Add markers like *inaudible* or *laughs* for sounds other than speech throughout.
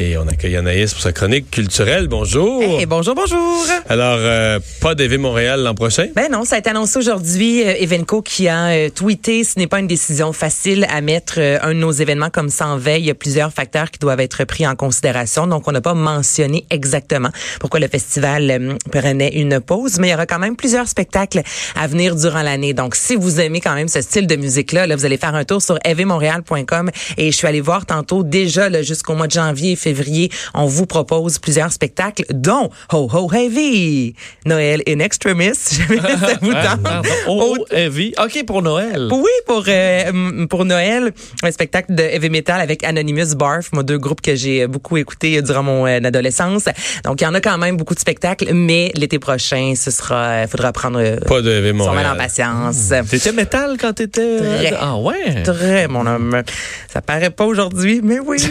Et on accueille Anaïs pour sa chronique culturelle. Bonjour. Hey, bonjour, bonjour. Alors, euh, pas d'EV Montréal l'an prochain? Ben non, ça a été annoncé aujourd'hui. Euh, Evenco qui a euh, tweeté, ce n'est pas une décision facile à mettre euh, un de nos événements comme ça en veille. Il y a plusieurs facteurs qui doivent être pris en considération. Donc, on n'a pas mentionné exactement pourquoi le festival euh, prenait une pause, mais il y aura quand même plusieurs spectacles à venir durant l'année. Donc, si vous aimez quand même ce style de musique-là, là, vous allez faire un tour sur evmontréal.com et je suis allée voir tantôt déjà là, jusqu'au mois de janvier février, on vous propose plusieurs spectacles, dont Ho Ho Heavy, Noël in Extremis. *laughs* ça vous *laughs* tente. Pardon. Oh, oh, heavy. OK, pour Noël. Oui, pour euh, pour Noël, un spectacle de heavy metal avec Anonymous Barf, moi deux groupes que j'ai beaucoup écoutés durant mon euh, adolescence. Donc il y en a quand même beaucoup de spectacles, mais l'été prochain, ce sera, faudra prendre euh, Pas de EV son mal en patience. T'étais métal quand t'étais... Très. Ah ouais? Très, mon homme. Ça paraît pas aujourd'hui, mais oui. *laughs*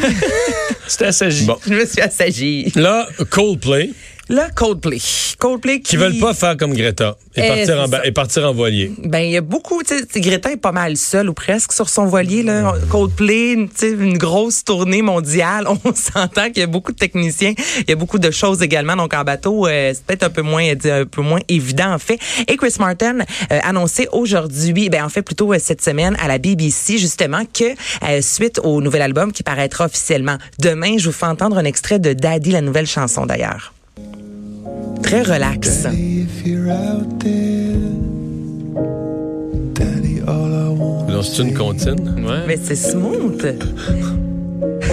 C'était assagi. Bon. Je me suis assagie. Là, Coldplay, Là, Coldplay. Coldplay qui... qui veulent pas faire comme Greta et, Eh, partir, en ba- et partir en voilier. Ben, il y a beaucoup, tu sais, Greta est pas mal seule ou presque sur son voilier, là. Coldplay, tu sais, une grosse tournée mondiale. *laughs* On s'entend qu'il y a beaucoup de techniciens. Il y a beaucoup de choses également. Donc, en bateau, euh, c'est peut-être un peu moins, un peu moins évident, en fait. Et Chris Martin euh, annoncé aujourd'hui, ben, en fait, plutôt euh, cette semaine à la BBC, justement, que euh, suite au nouvel album qui paraîtra officiellement demain, je vous fais entendre un extrait de Daddy, la nouvelle chanson d'ailleurs. Want. Donc, c'est une comptine. Ouais. Mais c'est smooth.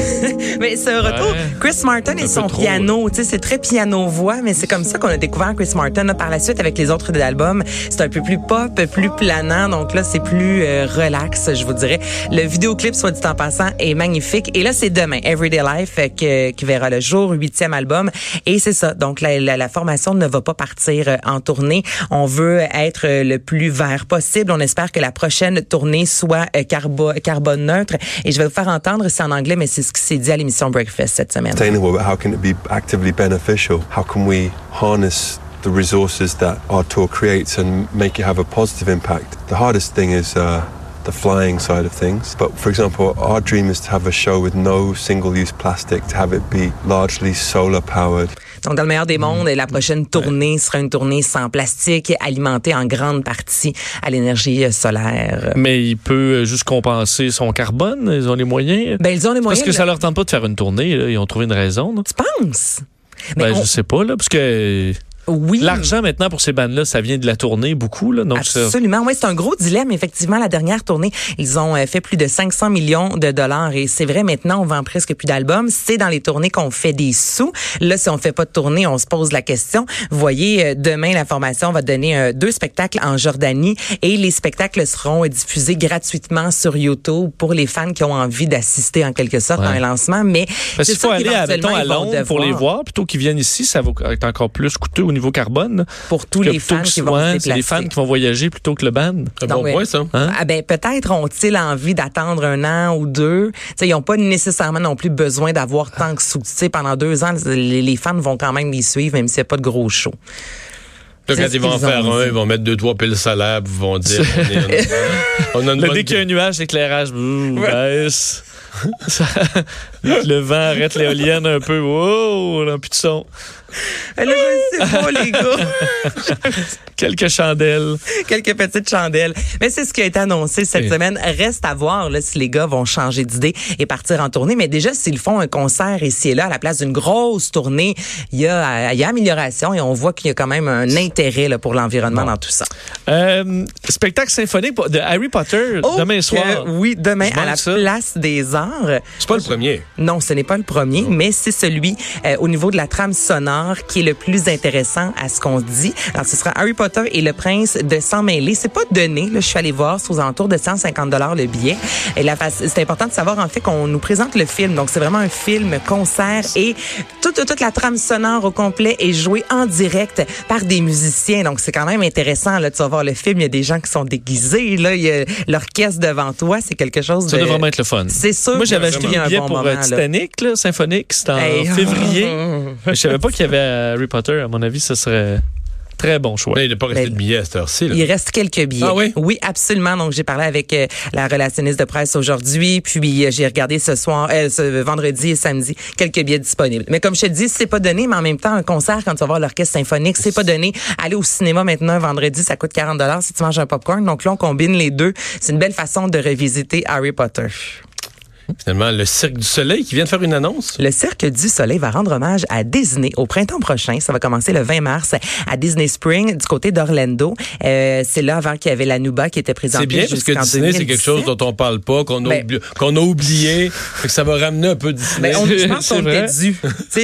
*laughs* mais ce retour, Ouais. Chris Martin et son trop, piano, tu sais, c'est très piano-voix, mais c'est comme ça qu'on a découvert Chris Martin là, par la suite avec les autres de l'album. C'est un peu plus pop, plus planant, donc là, c'est plus euh, relax, je vous dirais. Le vidéoclip, soit dit en passant, est magnifique. Et là, c'est demain, Everyday Life, euh, que- qui verra le jour, huitième album. Et c'est ça, donc la, la, la formation ne va pas partir euh, en tournée. On veut être le plus vert possible. On espère que la prochaine tournée soit carbo carbone neutre. Et je vais vous faire entendre, c'est en anglais, mais c'est ce qui s'est dit à l'émission Breakfast cette semaine. How can it be actively beneficial? How can we harness the resources that our tour creates and make it have a positive impact? The hardest thing is uh, the flying side of things. But for example, our dream is to have a show with no single use plastic, to have it be largely solar powered. Donc, dans le meilleur des mondes, la prochaine tournée sera une tournée sans plastique, alimentée en grande partie à l'énergie euh, solaire. Mais il peut euh, juste compenser son carbone. Ils ont les moyens. Ben, ils ont les Parce moyens. que de- ça leur tente pas de faire une tournée. là. Ils ont trouvé une raison. là. Tu penses? Mais Ben, on- je sais pas, là, parce que oui. l'argent maintenant pour ces bandes-là, ça vient de la tournée beaucoup. Là, donc ça- Absolument. Oui, c'est un gros dilemme. Effectivement, la dernière tournée, ils ont euh, fait plus de 500 millions de dollars. Et c'est vrai, maintenant, on vend presque plus d'albums. C'est dans les tournées qu'on fait des sous. Là, si on fait pas de tournée, on se pose la question. Vous voyez, euh, demain, la formation va donner euh, deux spectacles en Jordanie et les spectacles seront diffusés gratuitement sur YouTube pour les fans qui ont envie d'assister en quelque sorte Ouais. à un lancement. Mais Parce c'est qu'il faut aller à, mettons, à Londres pour les voir plutôt qu'ils viennent ici. Ça va être encore plus coûteux au niveau carbone. Pour tous Que les fans que- qui vont se C'est les fans qui vont voyager plutôt que le band. Un Donc, bon ouais. point, ça. Hein? Ah ben peut-être ont-ils envie d'attendre un an ou deux. Tu sais, ils n'ont pas nécessairement non plus besoin d'avoir tant que sais, pendant deux ans, les, les fans vont quand même les suivre, même s'il n'y a pas de gros show. C'est quand ils vont en faire dit. un, ils vont mettre deux, trois piles solaires, puis ils vont dire on, est- *laughs* on a une Là, bonne- dès qu'il y a un nuage, l'éclairage ouh, baisse. *laughs* Ça- le vent arrête l'éolienne un peu. Oh, on n'a plus de son. Là, je sais pas, les gars. *laughs* Quelques chandelles. Quelques petites chandelles. Mais c'est ce qui a été annoncé cette Oui. semaine. Reste à voir là, si les gars vont changer d'idée et partir en tournée. Mais déjà, s'ils font un concert ici et là, à la place d'une grosse tournée, il y a, il y a amélioration et on voit qu'il y a quand même un intérêt là, pour l'environnement dans tout ça. Euh, spectacle symphonique de Harry Potter Oh, demain que soir. Oui, demain à la ça. place des arts. C'est pas le premier. Non, ce n'est pas le premier, mais c'est celui euh, au niveau de la trame sonore qui est le plus intéressant à ce qu'on dit. Alors, ce sera Harry Potter et le prince de s'en mêler. C'est pas donné. Là, je suis allée voir, c'est aux alentours de 150 dollars le billet. Et la c'est important de savoir en fait qu'on nous présente le film. Donc, c'est vraiment un film concert et tout toute la trame sonore au complet est jouée en direct par des musiciens. Donc, c'est quand même intéressant, là, de savoir le film. Il y a des gens qui sont déguisés, là. Il y a l'orchestre devant toi. C'est quelque chose Ça de... doit vraiment être le fun. C'est sûr. Moi, j'avais acheté un billet bon pour moment, euh. Titanic, là, symphonique. C'était en Hey. *laughs* février. Je savais pas qu'il y avait Harry Potter. À mon avis, ce serait très bon choix. Mais il n'a pas resté Ben, de billets à cette heure-ci. Il reste quelques billets. Ah oui? Oui, absolument. Donc, j'ai parlé avec euh, la relationniste de presse aujourd'hui, puis euh, j'ai regardé ce soir, euh, ce vendredi et samedi, quelques billets disponibles. Mais comme je te dis, c'est pas donné, mais en même temps, un concert, quand tu vas voir l'orchestre symphonique, c'est pas donné. Aller au cinéma maintenant, vendredi, ça coûte 40 si tu manges un popcorn. Donc là, on combine les deux. C'est une belle façon de revisiter Harry Potter. Finalement, le Cirque du Soleil qui vient de faire une annonce. Le Cirque du Soleil va rendre hommage à Disney au printemps prochain. Ça va commencer le 20 mars à Disney Spring du côté d'Orlando. Euh, c'est là avant qu'il y avait la Nuba qui était présentée C'est bien parce que Disney, c'est quelque 2017. chose dont on parle pas, qu'on a, Ben- qu'on a oublié. Que ça va ramener un peu Disney. Ben, on, je *laughs* pense qu'on était dû.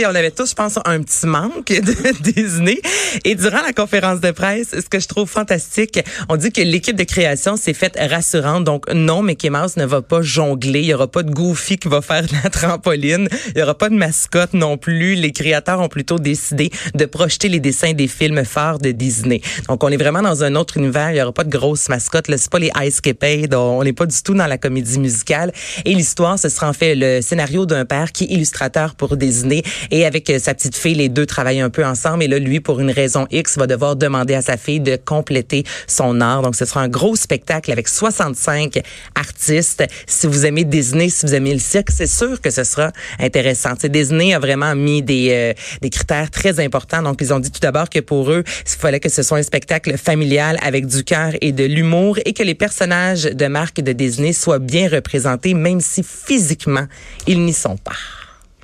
*laughs* On avait tous, je pense, un petit manque de *laughs* Disney. Et durant la conférence de presse, ce que je trouve fantastique, on dit que l'équipe de création s'est faite rassurante. Donc, non, Mickey Mouse ne va pas jongler. Il y aura pas de Goofy qui va faire la trampoline. Il y aura pas de mascotte non plus. Les créateurs ont plutôt décidé de projeter les dessins des films phares de Disney. Donc, on est vraiment dans un autre univers. Il y aura pas de grosses mascottes. C'est pas les Ice Capade. On n'est pas du tout dans la comédie musicale. Et l'histoire, ce sera en fait le scénario d'un père qui est illustrateur pour Disney et avec euh, sa petite fille, les deux travaillent un peu ensemble. Et là, lui, pour une raison X, va devoir demander à sa fille de compléter son art. Donc, ce sera un gros spectacle avec 65 artistes. Si vous aimez Disney, si vous aimez le cirque, c'est sûr que ce sera intéressant. Disney a vraiment mis des, euh, des critères très importants. Donc, ils ont dit tout d'abord que pour eux, il fallait que ce soit un spectacle familial avec du cœur et de l'humour et que les personnages de marque de Disney soient bien représentés, même si physiquement, ils n'y sont pas.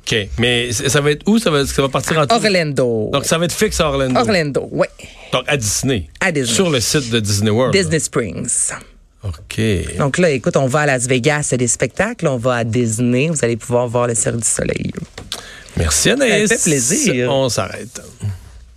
OK. Mais ça va être où? Ça va, ça va partir en tout? Orlando. Donc, ça va être fixe à Orlando. Orlando, oui. Donc, à Disney. À Disney. Sur le site de Disney World. Disney Springs. OK. Donc là, écoute, on va à Las Vegas, c'est des spectacles, on va à Disney, vous allez pouvoir voir le Cirque du Soleil. Merci Anaïs. Ça fait plaisir. On s'arrête.